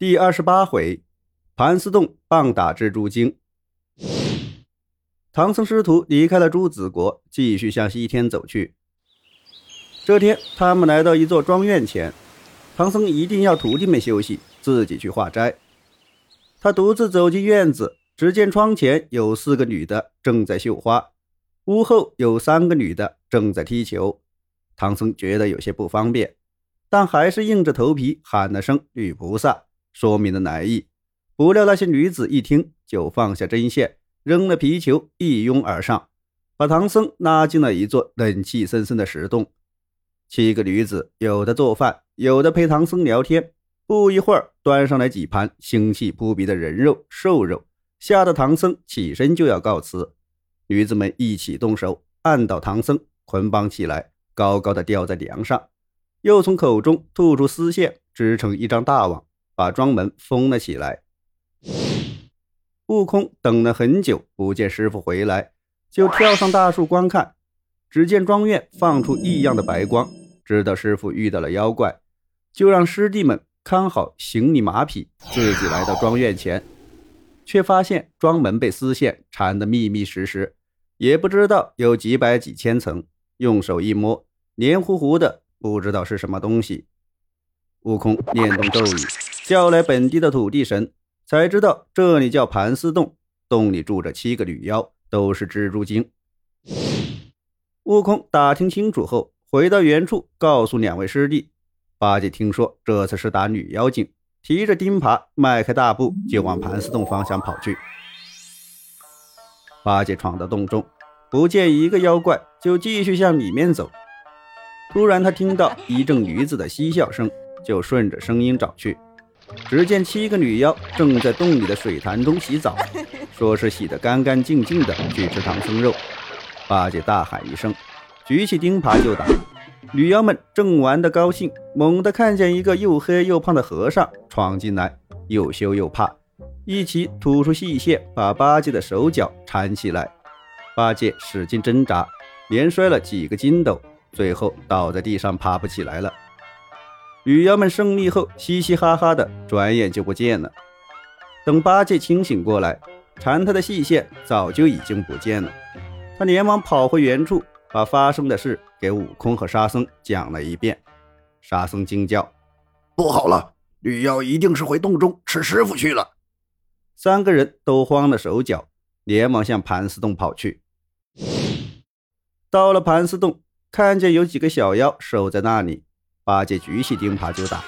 第二十八回，盘丝洞棒打蜘蛛精。唐僧师徒离开了朱子国，继续向西天走去。这天，他们来到一座庄院前，唐僧一定要徒弟们休息，自己去化斋。他独自走进院子，只见窗前有四个女的正在绣花，屋后有三个女的正在踢球。唐僧觉得有些不方便，但还是硬着头皮喊了声“女菩萨”。说明了来意，不料那些女子一听，就放下针线，扔了皮球，一拥而上，把唐僧拉进了一座冷气森森的石洞。七个女子有的做饭，有的陪唐僧聊天。不一会儿，端上来几盘腥气扑鼻的人肉、瘦肉，吓得唐僧起身就要告辞。女子们一起动手，按倒唐僧，捆绑起来，高高的吊在梁上，又从口中吐出丝线，织成一张大网。把庄门封了起来。悟空等了很久，不见师傅回来，就跳上大树观看。只见庄院放出异样的白光，知道师傅遇到了妖怪，就让师弟们看好行李马匹，自己来到庄院前，却发现庄门被丝线缠得密密实实，也不知道有几百几千层。用手一摸，黏糊糊的，不知道是什么东西。悟空念动咒语。叫来本地的土地神，才知道这里叫盘丝洞，洞里住着七个女妖，都是蜘蛛精。悟空打听清楚后，回到原处，告诉两位师弟。八戒听说这次是打女妖精，提着钉耙，迈开大步就往盘丝洞方向跑去。八戒闯到洞中，不见一个妖怪，就继续向里面走。突然，他听到一阵女子的嬉笑声，就顺着声音找去。只见七个女妖正在洞里的水潭中洗澡，说是洗得干干净净的去吃唐僧肉。八戒大喊一声，举起钉耙就打。女妖们正玩得高兴，猛地看见一个又黑又胖的和尚闯进来，又羞又怕，一起吐出细线，把八戒的手脚缠起来。八戒使劲挣扎，连摔了几个筋斗，最后倒在地上爬不起来了。女妖们胜利后，嘻嘻哈哈的，转眼就不见了。等八戒清醒过来，缠他的细线早就已经不见了。他连忙跑回原处，把发生的事给悟空和沙僧讲了一遍。沙僧惊叫：“不好了，女妖一定是回洞中吃师傅去了！”三个人都慌了手脚，连忙向盘丝洞跑去。到了盘丝洞，看见有几个小妖守在那里。八戒举起钉耙就打，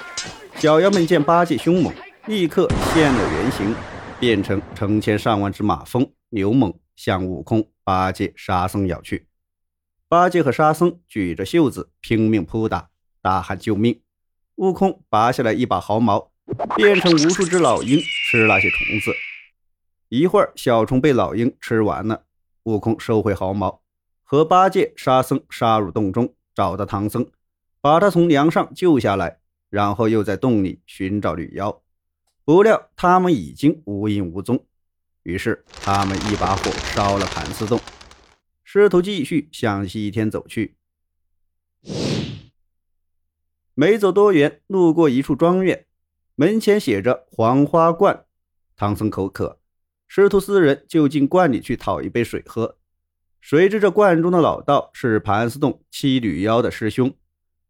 小妖们见八戒凶猛，立刻现了原形，变成成千上万只马蜂，牛猛向悟空、八戒、沙僧咬去。八戒和沙僧举着袖子拼命扑打，大喊救命。悟空拔下来一把毫毛，变成无数只老鹰吃那些虫子。一会儿，小虫被老鹰吃完了，悟空收回毫毛，和八戒、沙僧杀入洞中，找到唐僧。把他从梁上救下来，然后又在洞里寻找女妖，不料他们已经无影无踪。于是他们一把火烧了盘丝洞，师徒继续向西天走去。没走多远，路过一处庄园，门前写着“黄花观”。唐僧口渴，师徒四人就进观里去讨一杯水喝。谁知这观中的老道是盘丝洞七女妖的师兄。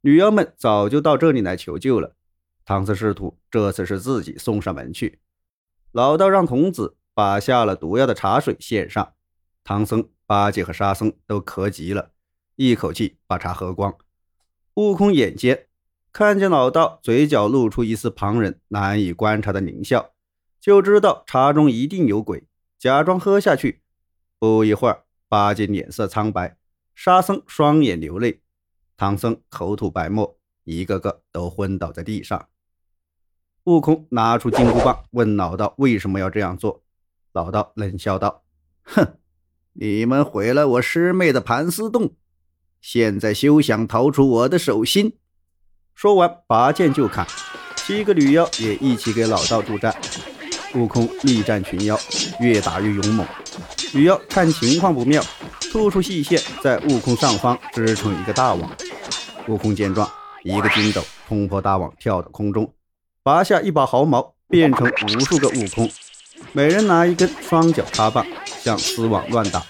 女妖们早就到这里来求救了，唐僧师徒这次是自己送上门去。老道让童子把下了毒药的茶水献上，唐僧、八戒和沙僧都渴极了，一口气把茶喝光。悟空眼尖，看见老道嘴角露出一丝旁人难以观察的狞笑，就知道茶中一定有鬼，假装喝下去。不一会儿，八戒脸色苍白，沙僧双眼流泪。唐僧口吐白沫，一个个都昏倒在地上。悟空拿出金箍棒，问老道为什么要这样做。老道冷笑道：“哼，你们毁了我师妹的盘丝洞，现在休想逃出我的手心。”说完，拔剑就砍。七个女妖也一起给老道助战。悟空力战群妖，越打越勇猛。女妖看情况不妙，吐出细线，在悟空上方织成一个大网。悟空见状，一个筋斗冲破大网，跳到空中，拔下一把毫毛，变成无数个悟空，每人拿一根双脚插棒向丝网乱打。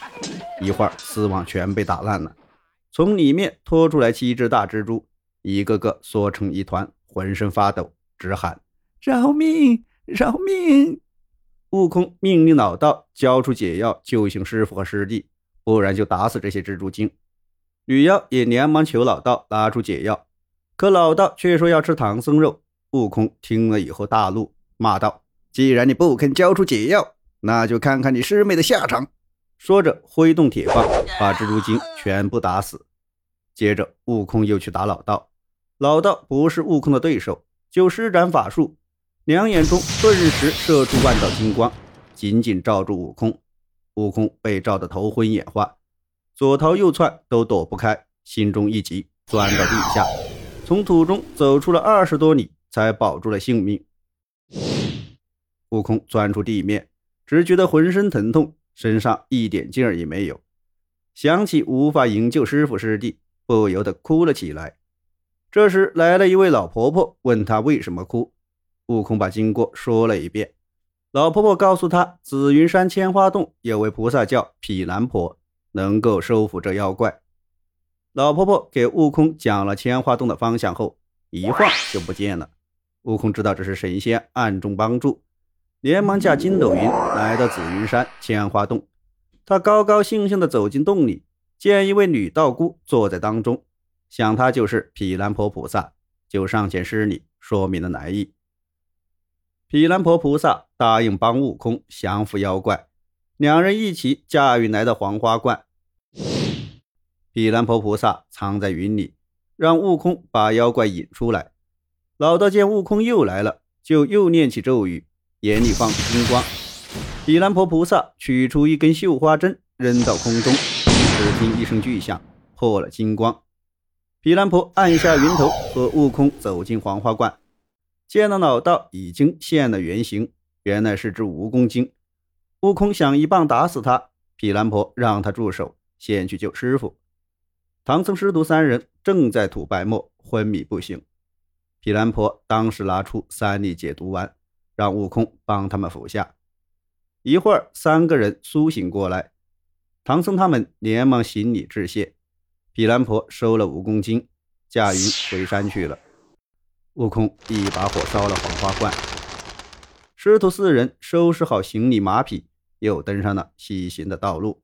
一会儿，丝网全被打烂了，从里面拖出来七只大蜘蛛，一个个缩成一团，浑身发抖，直喊：“饶命！饶命！”悟空命令老道交出解药，救醒师傅和师弟，不然就打死这些蜘蛛精。女妖也连忙求老道拿出解药，可老道却说要吃唐僧肉。悟空听了以后大怒，骂道：“既然你不肯交出解药，那就看看你师妹的下场。”说着挥动铁棒，把蜘蛛精全部打死。接着，悟空又去打老道，老道不是悟空的对手，就施展法术，两眼中顿时射出万道金光，紧紧罩住悟空。悟空被罩得头昏眼花。左逃右窜都躲不开，心中一急，钻到地下，从土中走出了二十多里，才保住了性命。悟空钻出地面，只觉得浑身疼痛，身上一点劲儿也没有。想起无法营救师傅师弟，不由得哭了起来。这时来了一位老婆婆，问他为什么哭。悟空把经过说了一遍。老婆婆告诉他，紫云山千花洞有位菩萨叫毗蓝婆。能够收服这妖怪。老婆婆给悟空讲了千花洞的方向后，一晃就不见了。悟空知道这是神仙暗中帮助，连忙驾筋斗云来到紫云山千花洞。他高高兴兴地走进洞里，见一位女道姑坐在当中，想她就是毗蓝婆菩萨，就上前施礼，说明了来意。毗蓝婆菩萨答应帮悟空降服妖怪。两人一起驾云来到黄花观，毗蓝婆菩萨藏在云里，让悟空把妖怪引出来。老道见悟空又来了，就又念起咒语，眼里放出金光。毗蓝婆菩萨取出一根绣花针，扔到空中，只听一声巨响，破了金光。毗蓝婆按下云头，和悟空走进黄花观，见到老道已经现了原形，原来是只蜈蚣精。悟空想一棒打死他，毗蓝婆让他住手，先去救师傅。唐僧师徒三人正在吐白沫，昏迷不醒。毗蓝婆当时拿出三粒解毒丸，让悟空帮他们服下。一会儿，三个人苏醒过来，唐僧他们连忙行礼致谢。毗蓝婆收了蜈蚣精，驾云回山去了。悟空一把火烧了黄花观，师徒四人收拾好行李马匹。又登上了西行的道路。